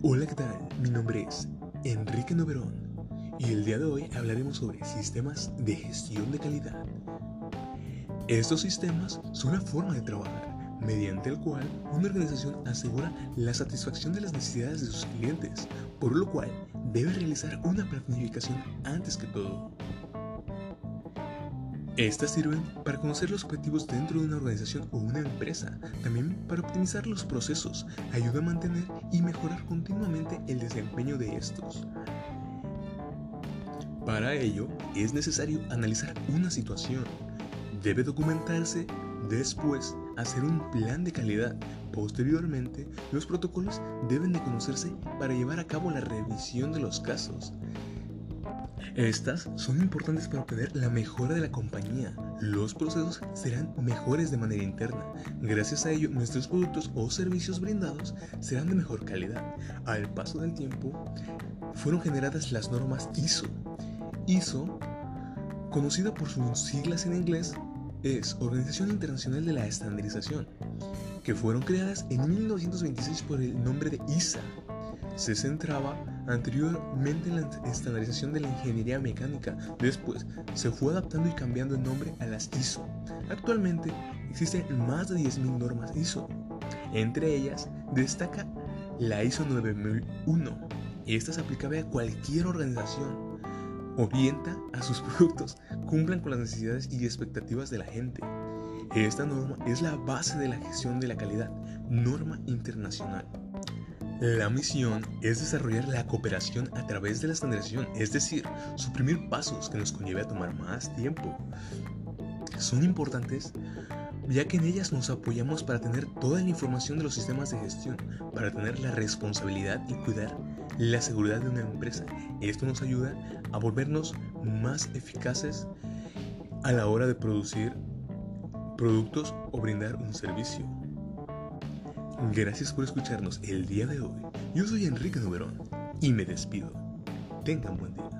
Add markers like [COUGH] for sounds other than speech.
Hola, ¿qué tal? Mi nombre es Enrique Noverón y el día de hoy hablaremos sobre sistemas de gestión de calidad. Estos sistemas son la forma de trabajar mediante el cual una organización asegura la satisfacción de las necesidades de sus clientes, por lo cual debe realizar una planificación antes que todo. Estas sirven para conocer los objetivos dentro de una organización o una empresa, también para optimizar los procesos, ayuda a mantener y mejorar continuamente el desempeño de estos. Para ello, es necesario analizar una situación. Debe documentarse, después hacer un plan de calidad. Posteriormente, los protocolos deben de conocerse para llevar a cabo la revisión de los casos. Estas son importantes para obtener la mejora de la compañía. Los procesos serán mejores de manera interna. Gracias a ello, nuestros productos o servicios brindados serán de mejor calidad. Al paso del tiempo, fueron generadas las normas ISO. ISO, conocida por sus siglas en inglés, es Organización Internacional de la Estandarización, que fueron creadas en 1926 por el nombre de ISA. Se centraba anteriormente en la estandarización de la ingeniería mecánica, después se fue adaptando y cambiando el nombre a las ISO. Actualmente existen más de 10.000 normas ISO. Entre ellas destaca la ISO 9001. Esta es aplicable a cualquier organización. Orienta a sus [LAUGHS] productos, cumplan con las necesidades y expectativas de la gente. Esta norma es la base de la gestión de la calidad, norma internacional. La misión es desarrollar la cooperación a través de la estandarización, es decir, suprimir pasos que nos conlleve a tomar más tiempo. Son importantes ya que en ellas nos apoyamos para tener toda la información de los sistemas de gestión, para tener la responsabilidad y cuidar la seguridad de una empresa. Esto nos ayuda a volvernos más eficaces a la hora de producir productos o brindar un servicio. Gracias por escucharnos el día de hoy. Yo soy Enrique Nuberón y me despido. Tengan buen día.